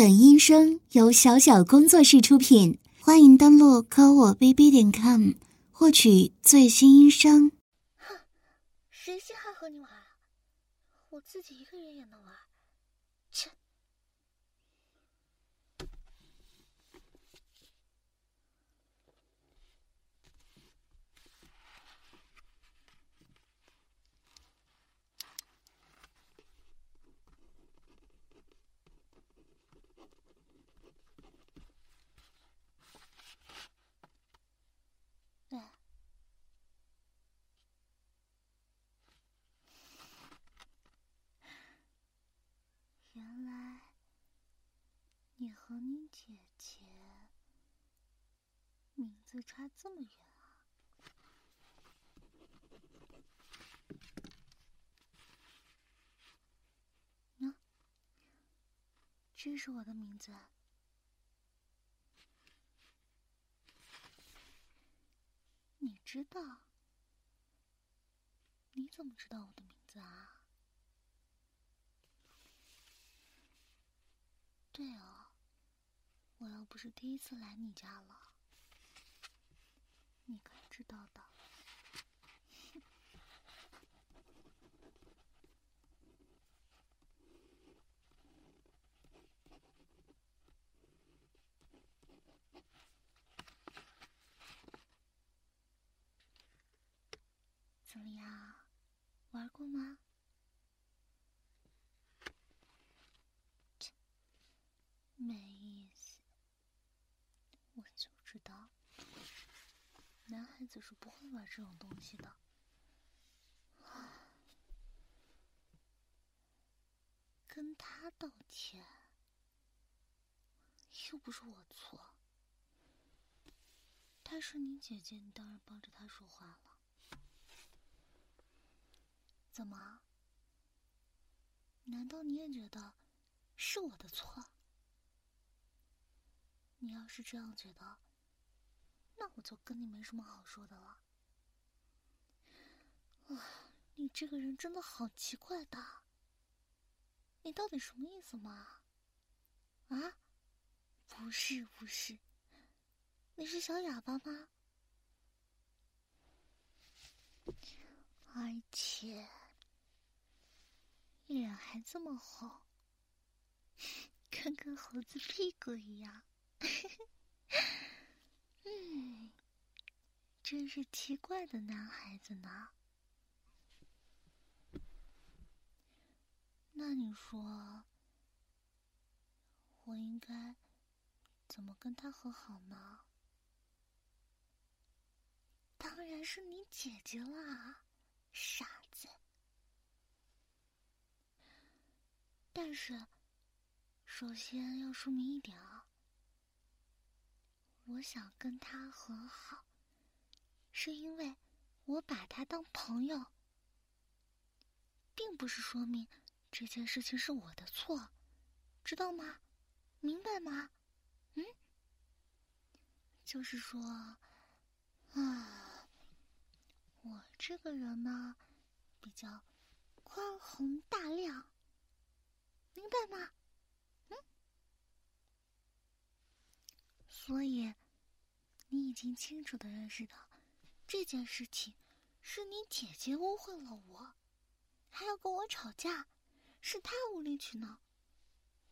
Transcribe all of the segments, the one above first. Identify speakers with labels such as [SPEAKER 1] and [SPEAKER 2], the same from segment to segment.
[SPEAKER 1] 本音声由小小工作室出品，欢迎登录科我 bb 点 com 获取最新音声。
[SPEAKER 2] 哼，谁稀罕和你玩啊？我自己一个人也能玩。你和你姐姐名字差这么远啊！喏，这是我的名字。你知道？你怎么知道我的名字啊？对哦，我又不是第一次来你家了，你该知道的。怎么样，玩过吗？没意思，我就知道，男孩子是不会玩这种东西的。跟他道歉，又不是我错。她是你姐姐，你当然帮着她说话了。怎么？难道你也觉得是我的错？你要是这样觉得，那我就跟你没什么好说的了。啊，你这个人真的好奇怪的，你到底什么意思嘛？啊？不是不是，你是小哑巴吗？而且。脸还这么红，跟个猴子屁股一样。嗯，真是奇怪的男孩子呢。那你说，我应该怎么跟他和好呢？当然是你姐姐啦，傻子。但是，首先要说明一点啊，我想跟他和好，是因为我把他当朋友，并不是说明这件事情是我的错，知道吗？明白吗？嗯，就是说，啊，我这个人呢，比较宽宏大量。明白吗？所以你已经清楚的认识到这件事情是你姐姐误会了我，还要跟我吵架，是她无理取闹，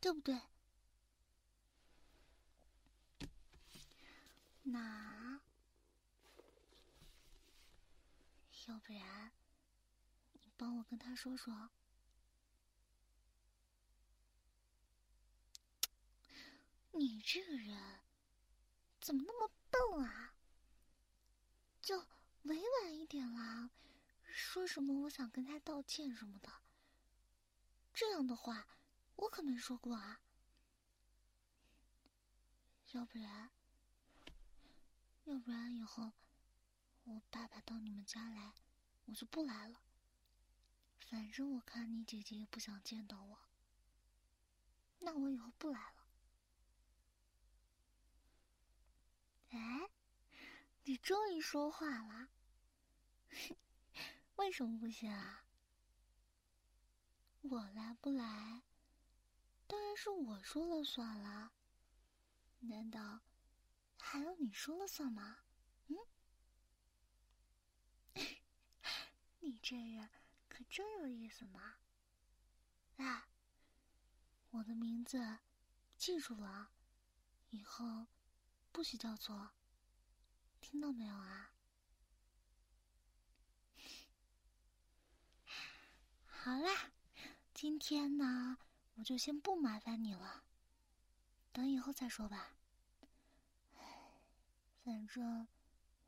[SPEAKER 2] 对不对？那要不然你帮我跟他说说。你这个人怎么那么笨啊？就委婉一点啦，说什么我想跟他道歉什么的，这样的话我可没说过啊。要不然，要不然以后我爸爸到你们家来，我就不来了。反正我看你姐姐也不想见到我，那我以后不来了。哎，你终于说话了，为什么不行啊？我来不来，当然是我说了算了。难道还要你说了算吗？嗯？你这人可真有意思呢。哎，我的名字记住了，以后不许叫错，听到没有啊？好啦，今天呢，我就先不麻烦你了，等以后再说吧。反正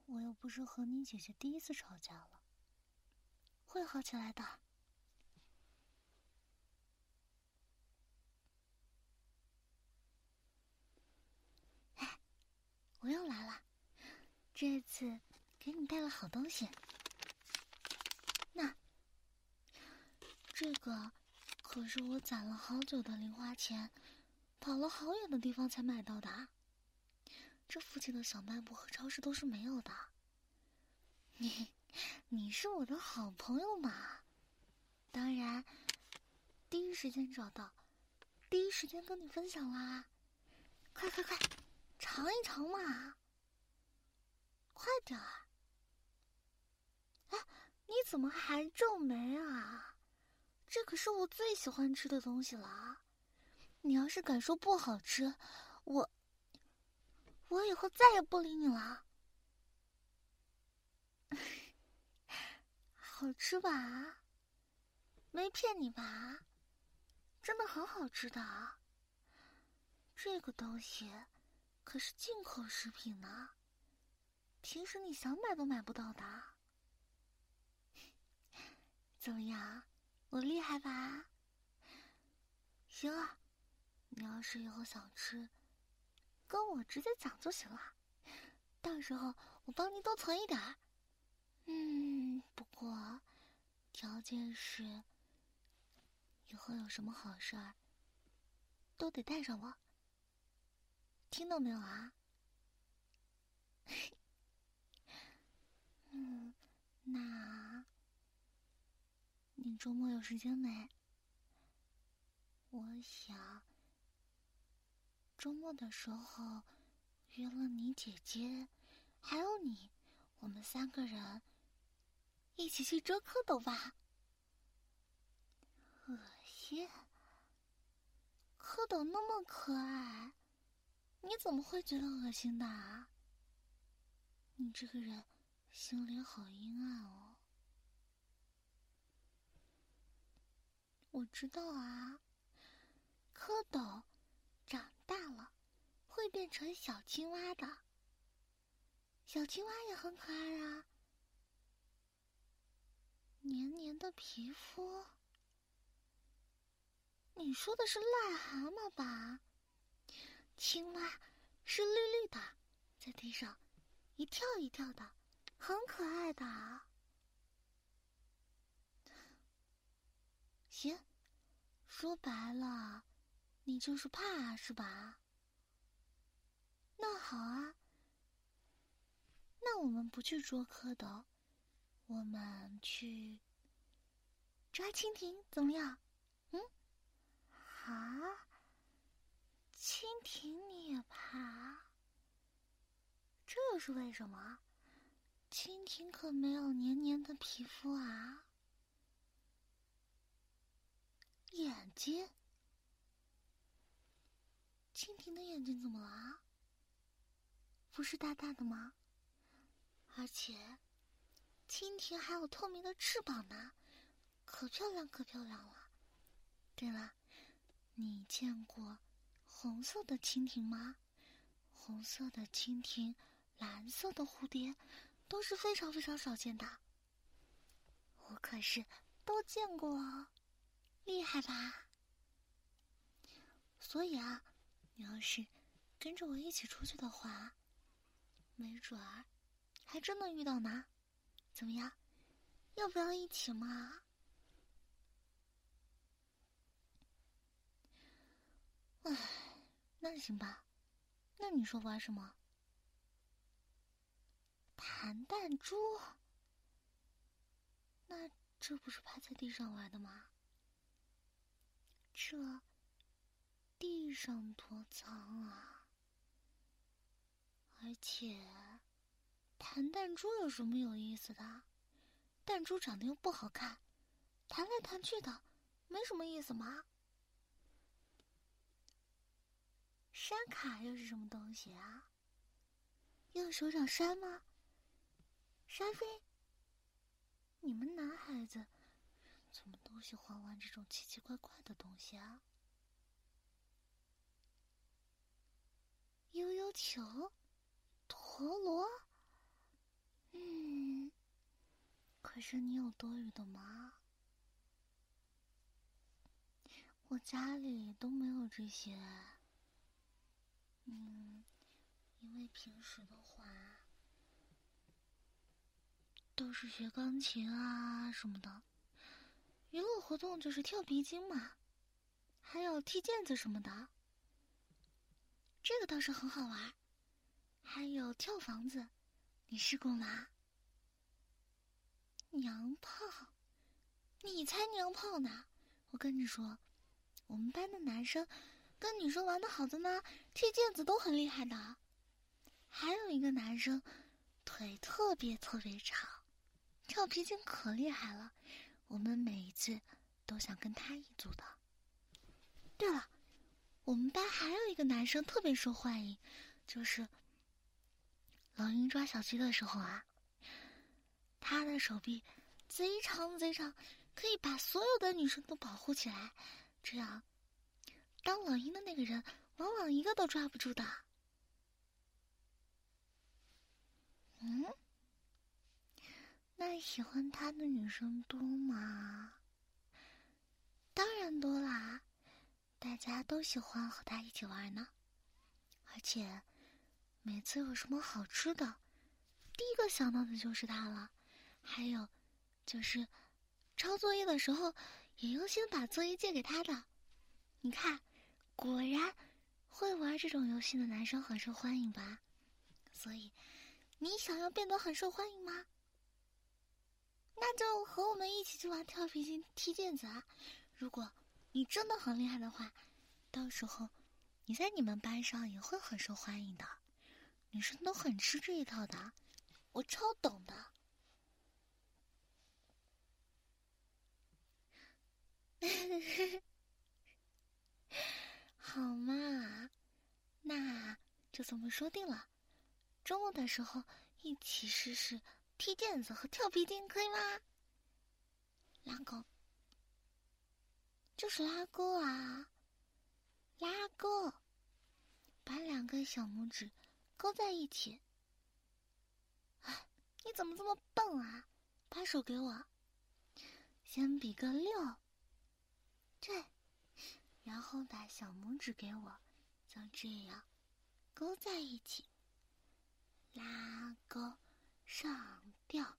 [SPEAKER 2] 我又不是和你姐姐第一次吵架了，会好起来的。哎，我又来了，这次给你带了好东西。那这个可是我攒了好久的零花钱，跑了好远的地方才买到的。这附近的小卖部和超市都是没有的。你，你是我的好朋友嘛，当然第一时间找到，第一时间跟你分享啦。快快快，尝一尝嘛！快点儿！哎，你怎么还皱眉啊？这可是我最喜欢吃的东西了，你要是敢说不好吃，我我以后再也不理你了。好吃吧？没骗你吧？真的很好吃的。这个东西可是进口食品呢，平时你想买都买不到的。怎么样？我厉害吧？行啊，你要是以后想吃，跟我直接讲就行了。到时候我帮你多存一点。嗯，不过条件是以后有什么好事儿都得带上我。听到没有啊？嗯，那。你周末有时间没？我想周末的时候约了你姐姐，还有你，我们三个人一起去捉蝌蚪吧。恶心！蝌蚪那么可爱，你怎么会觉得恶心的啊？你这个人心里好阴暗哦。我知道啊，蝌蚪长大了会变成小青蛙的。小青蛙也很可爱啊，黏黏的皮肤。你说的是癞蛤蟆吧？青蛙是绿绿的，在地上一跳一跳的，很可爱的。行，说白了，你就是怕是吧？那好啊，那我们不去捉蝌蚪，我们去抓蜻蜓怎么样？嗯？啊？蜻蜓你也怕？这是为什么？蜻蜓可没有黏黏的皮肤啊。眼睛？蜻蜓的眼睛怎么了？不是大大的吗？而且，蜻蜓还有透明的翅膀呢，可漂亮可漂亮了。对了，你见过红色的蜻蜓吗？红色的蜻蜓、蓝色的蝴蝶都是非常非常少见的。我可是都见过。厉害吧？所以啊，你要是跟着我一起出去的话，没准儿还真能遇到呢。怎么样？要不要一起嘛？唉，那行吧。那你说玩什么？弹弹珠？那这不是趴在地上玩的吗？这地上多脏啊！而且，弹弹珠有什么有意思的？弹珠长得又不好看，弹来弹去的，没什么意思吗？山卡又是什么东西啊？用手掌扇吗？沙飞？你们男孩子怎么都喜欢玩这种奇奇怪怪的东西啊？悠悠球，陀螺。嗯，可是你有多余的吗？我家里都没有这些。嗯，因为平时的话。都是学钢琴啊什么的，娱乐活动就是跳皮筋嘛，还有踢毽子什么的。这个倒是很好玩，还有跳房子，你试过吗？娘炮，你才娘炮呢！我跟你说，我们班的男生跟女生玩的好的呢，踢毽子都很厉害的。还有一个男生，腿特别特别长。跳皮筋可厉害了，我们每一次都想跟他一组的。对了，我们班还有一个男生特别受欢迎，就是老鹰抓小鸡的时候啊，他的手臂贼长贼长，可以把所有的女生都保护起来，这样当老鹰的那个人往往一个都抓不住的。嗯。那喜欢他的女生多吗？当然多啦，大家都喜欢和他一起玩呢。而且每次有什么好吃的，第一个想到的就是他了。还有就是抄作业的时候，也优先把作业借给他的。你看，果然会玩这种游戏的男生很受欢迎吧？所以，你想要变得很受欢迎吗？那就和我们一起去玩跳皮筋、踢毽子啊！如果你真的很厉害的话，到时候你在你们班上也会很受欢迎的，女生都很吃这一套的，我超懂的。好嘛，那就这么说定了，中午的时候一起试试。踢毽子和跳皮筋可以吗？拉钩，就是拉钩啊！拉钩，把两个小拇指勾在一起。哎，你怎么这么笨啊？把手给我，先比个六，对，然后把小拇指给我，就这样勾在一起，拉钩。上吊，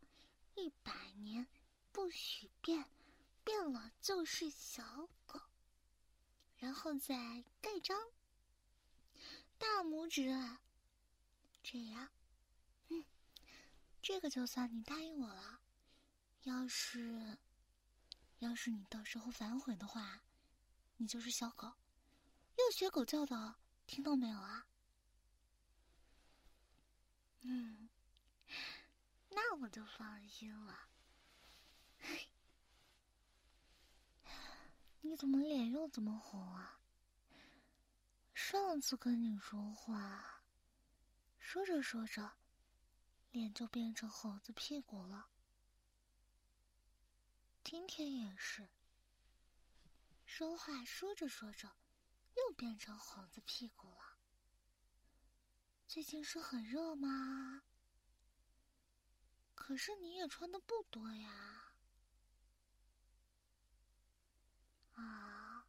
[SPEAKER 2] 一百年不许变，变了就是小狗。然后再盖章，大拇指，这样，嗯，这个就算你答应我了。要是，要是你到时候反悔的话，你就是小狗，要学狗叫的，听到没有啊？嗯。那我就放心了。你怎么脸又这么红啊？上次跟你说话，说着说着，脸就变成猴子屁股了。今天也是，说话说着说着，又变成猴子屁股了。最近是很热吗？可是你也穿的不多呀，啊，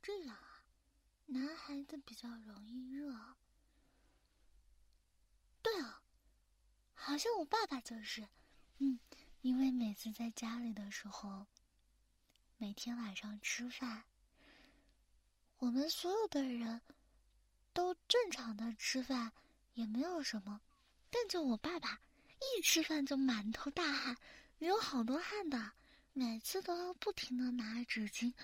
[SPEAKER 2] 这样啊，男孩子比较容易热。对哦，好像我爸爸就是，嗯，因为每次在家里的时候，每天晚上吃饭，我们所有的人都正常的吃饭，也没有什么，但就我爸爸。一吃饭就满头大汗，流好多汗的，每次都要不停的拿纸巾，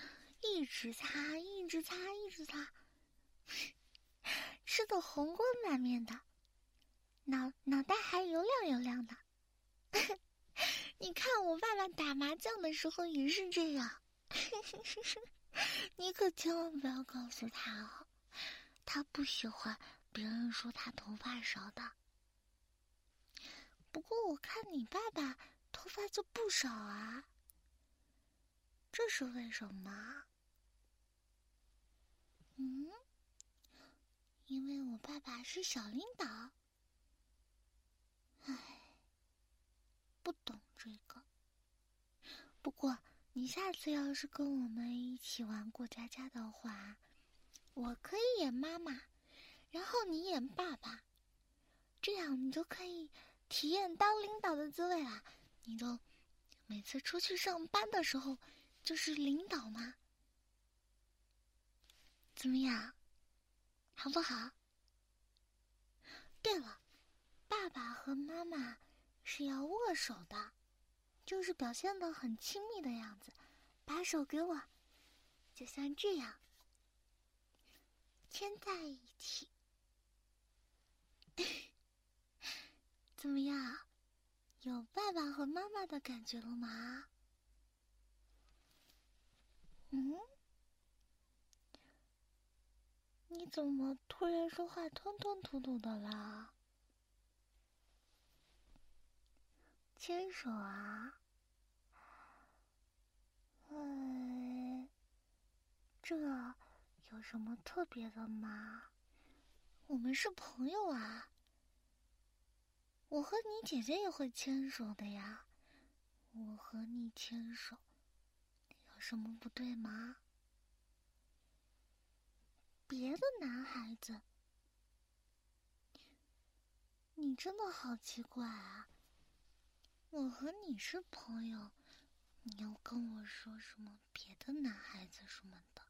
[SPEAKER 2] 一直擦，一直擦，一直擦，吃的红光满面的，脑脑袋还油亮油亮的。你看我爸爸打麻将的时候也是这样，你可千万不要告诉他哦，他不喜欢别人说他头发少的。不过我看你爸爸头发就不少啊，这是为什么？嗯，因为我爸爸是小领导。唉。不懂这个。不过，你下次要是跟我们一起玩过家家的话，我可以演妈妈，然后你演爸爸，这样你就可以体验当领导的滋味啦。你就每次出去上班的时候就是领导吗，怎么样？好不好？对了，爸爸和妈妈。是要握手的，就是表现的很亲密的样子，把手给我，就像这样，牵在一起，怎么样？有爸爸和妈妈的感觉了吗？嗯？你怎么突然说话吞吞吐吐的啦？牵手啊！哎，这有什么特别的吗？我们是朋友啊。我和你姐姐也会牵手的呀。我和你牵手，有什么不对吗？别的男孩子，你真的好奇怪啊！我和你是朋友，你要跟我说什么别的男孩子什么的？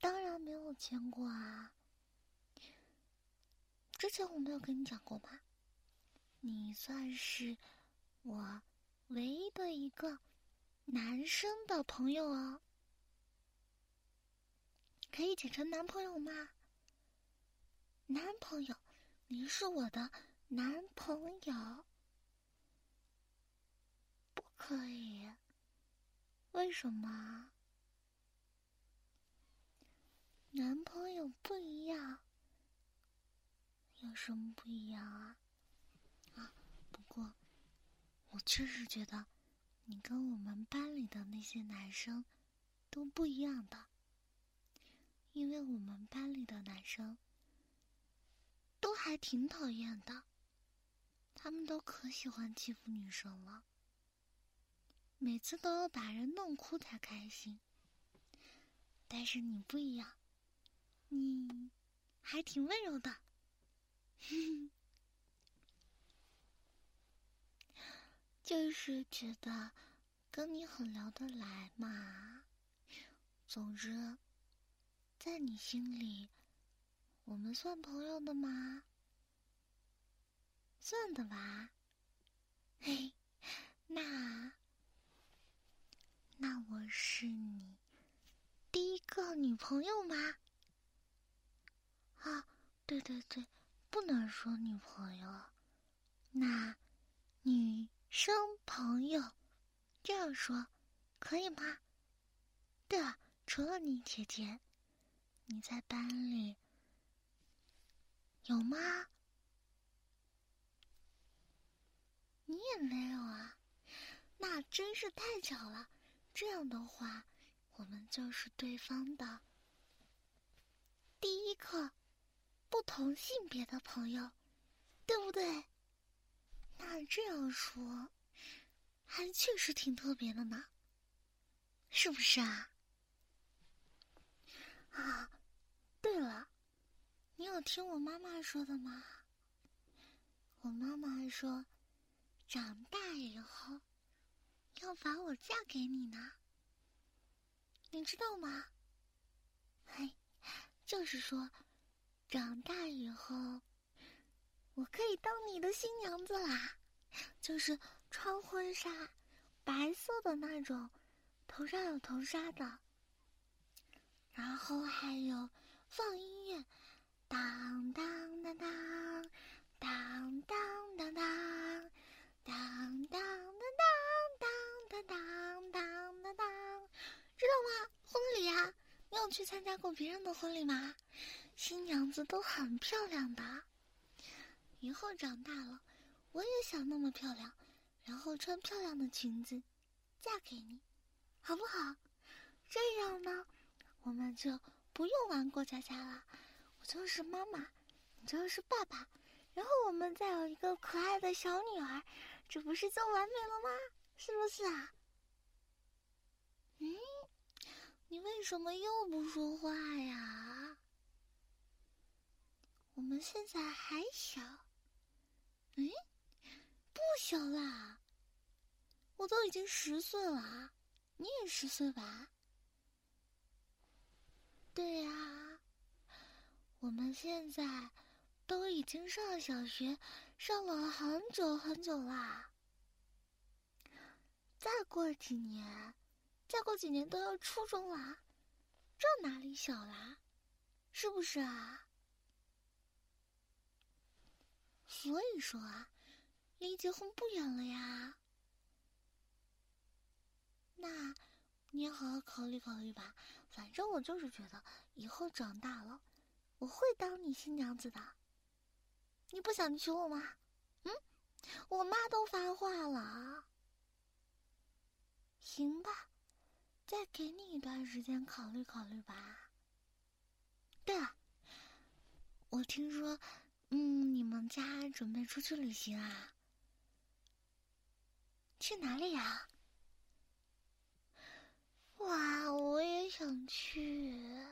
[SPEAKER 2] 当然没有牵过啊！之前我没有跟你讲过吗？你算是我唯一的一个男生的朋友哦，可以简称男朋友吗？男朋友，你是我的男朋友。不可以？为什么？男朋友不一样，有什么不一样啊？我确实觉得你跟我们班里的那些男生都不一样的，因为我们班里的男生都还挺讨厌的，他们都可喜欢欺负女生了。每次都要把人弄哭才开心，但是你不一样，你还挺温柔的，就是觉得跟你很聊得来嘛。总之，在你心里，我们算朋友的吗？算的吧。嘿，那。那我是你第一个女朋友吗？啊，对对对，不能说女朋友，那女生朋友这样说可以吗？对了，除了你姐姐，你在班里有吗？你也没有啊？那真是太巧了。这样的话，我们就是对方的第一个不同性别的朋友，对不对？那这样说，还确实挺特别的呢，是不是啊？啊，对了，你有听我妈妈说的吗？我妈妈说，长大以后。要把我嫁给你呢，你知道吗？嘿，就是说，长大以后，我可以当你的新娘子啦，就是穿婚纱，白色的那种，头上有头纱的，然后还有放音乐，当当当当，当当当当，当当当当当当当当当，知道吗？婚礼啊，你有去参加过别人的婚礼吗？新娘子都很漂亮的，以后长大了，我也想那么漂亮，然后穿漂亮的裙子，嫁给你，好不好？这样呢，我们就不用玩过家家了，我就是妈妈，你就是爸爸，然后我们再有一个可爱的小女儿，这不是就完美了吗？是不是啊？嗯，你为什么又不说话呀？我们现在还小，哎，不小啦！我都已经十岁了，你也十岁吧？对呀，我们现在都已经上小学，上了很久很久啦。再过几年，再过几年都要初中啦，这哪里小啦？是不是啊？所以说啊，离结婚不远了呀。那，你好好考虑考虑吧。反正我就是觉得，以后长大了，我会当你新娘子的。你不想娶我吗？嗯，我妈都发话了。行吧，再给你一段时间考虑考虑吧。对了，我听说。嗯，你家准备出去旅行啊？去哪里呀？哇，我也想去，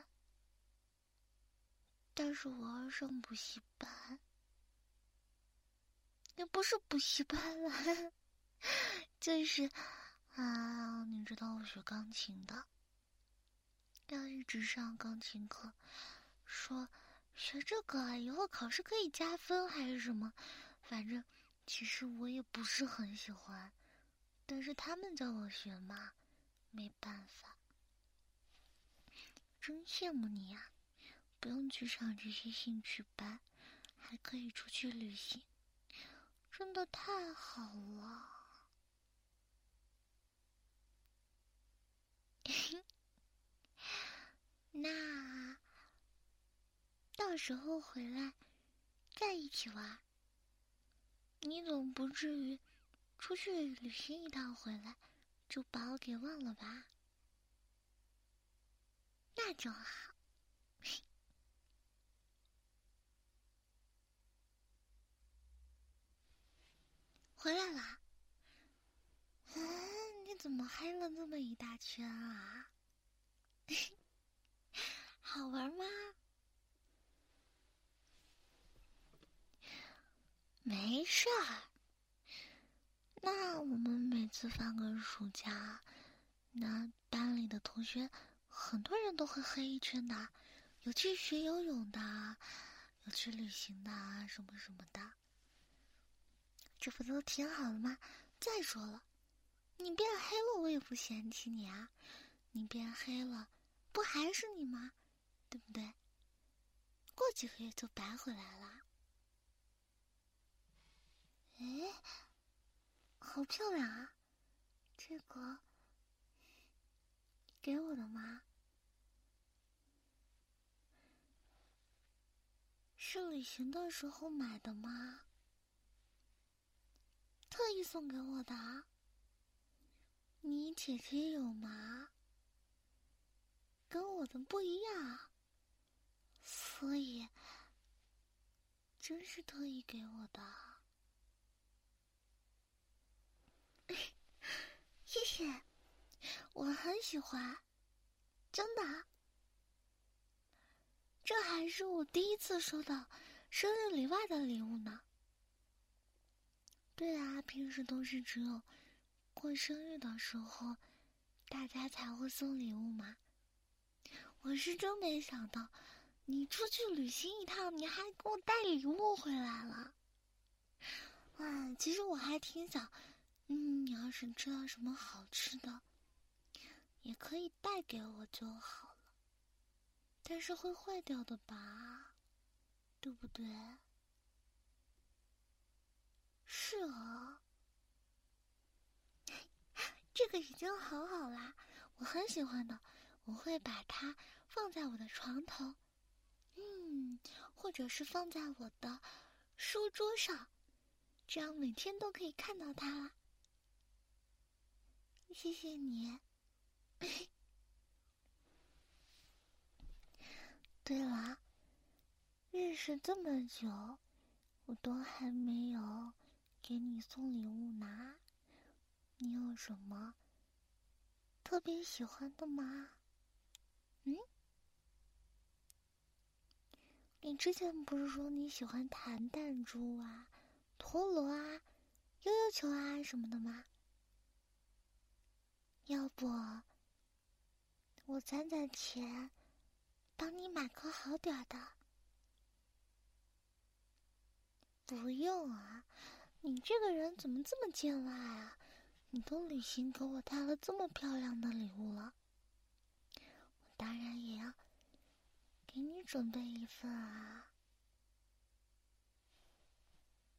[SPEAKER 2] 但是我要上补习班，也不是补习班了，就是啊，你知道我学钢琴的，要一直上钢琴课，说。学这个以后考试可以加分还是什么？反正其实我也不是很喜欢，但是他们叫我学嘛，没办法。真羡慕你呀，不用去上这些兴趣班，还可以出去旅行，真的太好了。那。到时候回来，再一起玩。你总不至于出去旅行一趟回来，就把我给忘了吧？那就好。回来啦？嗯，你怎么黑了那么一大圈啊？好玩吗？没事儿。那我们每次放个暑假，那班里的同学很多人都会黑一圈的，有去学游泳的，有去旅行的，什么什么的。这不都挺好的吗？再说了，你变黑了，我也不嫌弃你啊。你变黑了，不还是你吗？对不对？过几个月就白回来了。哎，好漂亮啊！这个给我的吗？是旅行的时候买的吗？特意送给我的？你姐姐有吗？跟我的不一样，所以真是特意给我的。谢谢，我很喜欢，真的。这还是我第一次收到生日礼外的礼物呢。对啊，平时都是只有过生日的时候，大家才会送礼物嘛。我是真没想到，你出去旅行一趟，你还给我带礼物回来了。哇，其实我还挺想。嗯，你要是知道什么好吃的，也可以带给我就好了。但是会坏掉的吧，对不对？是哦，这个已经好好啦，我很喜欢的，我会把它放在我的床头，嗯，或者是放在我的书桌上，这样每天都可以看到它啦。谢谢你。对了，认识这么久，我都还没有给你送礼物呢。你有什么特别喜欢的吗？嗯？你之前不是说你喜欢弹弹珠啊、陀螺啊、悠悠球啊什么的吗？要不？我攒攒钱，帮你买个好点的。不用啊，你这个人怎么这么见外啊？你都旅行给我带了这么漂亮的礼物了，我当然也要给你准备一份啊。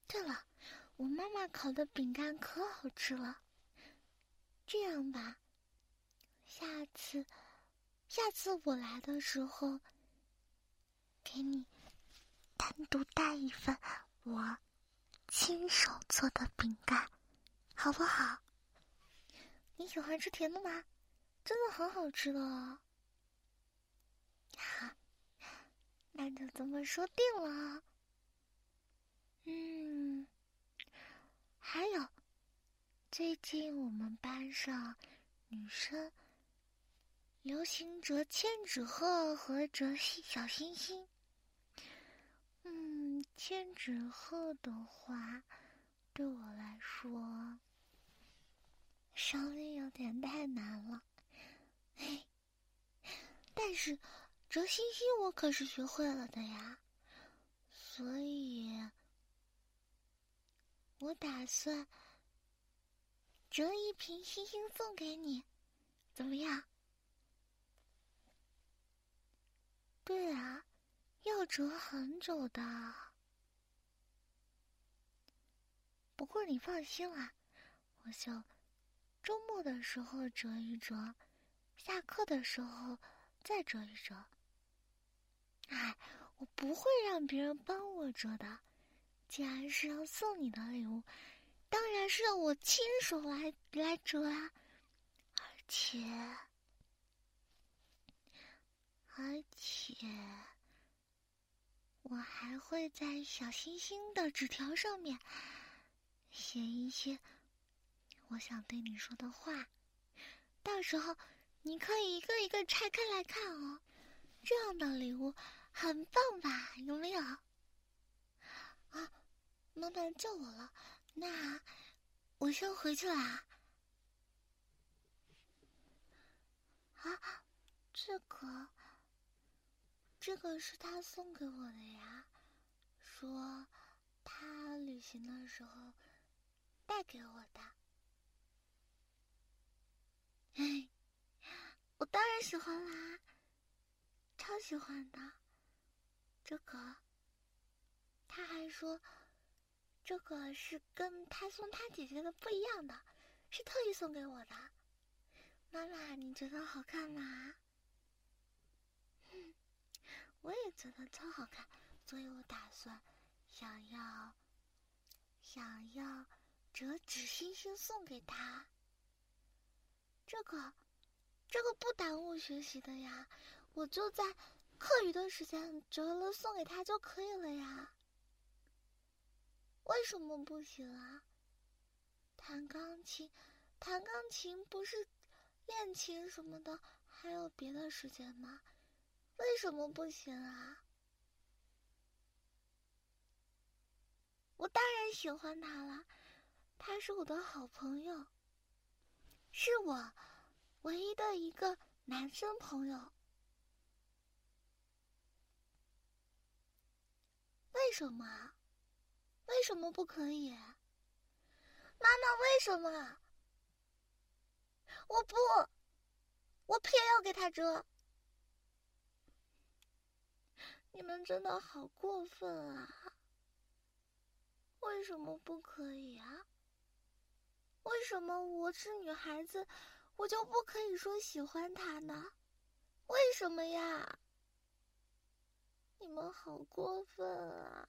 [SPEAKER 2] 对了，我妈妈烤的饼干可好吃了。这样吧，下次。下次我来的时候，给你单独带一份我亲手做的饼干，好不好？你喜欢吃甜的吗？真的很好吃的哦。好，那就这么说定了。嗯，还有，最近我们班上女生。流行折千纸鹤和折小星星。嗯，千纸鹤的话，对我来说稍微有点太难了。嘿，但是折星星我可是学会了的呀，所以，我打算折一瓶星星送给你，怎么样？对啊，要折很久的。不过你放心啦，我就周末的时候折一折，下课的时候再折一折。哎，我不会让别人帮我折的。既然是要送你的礼物，当然是要我亲手来来折啊，而且。而且，我还会在小星星的纸条上面写一些我想对你说的话，到时候你可以一个一个拆开来看哦。这样的礼物很棒吧？有没有？啊，妈妈叫我了，那我先回去啦。啊，这个。这个是他送给我的呀，说他旅行的时候带给我的。哎，我当然喜欢啦，超喜欢的。这个，他还说这个是跟他送他姐姐的不一样的，是特意送给我的。妈妈，你觉得好看吗？我也觉得超好看，所以我打算想要想要折纸星星送给他。这个这个不耽误学习的呀，我就在课余的时间折了送给他就可以了呀。为什么不行啊？弹钢琴，弹钢琴不是练琴什么的，还有别的时间吗？为什么不行啊？我当然喜欢他了，他是我的好朋友，是我唯一的一个男生朋友。为什么？为什么不可以？妈妈，为什么？我不。我偏要给他遮。你们真的好过分啊！为什么不可以啊？为什么我是女孩子，我就不可以说喜欢他呢？为什么呀？你们好过分啊！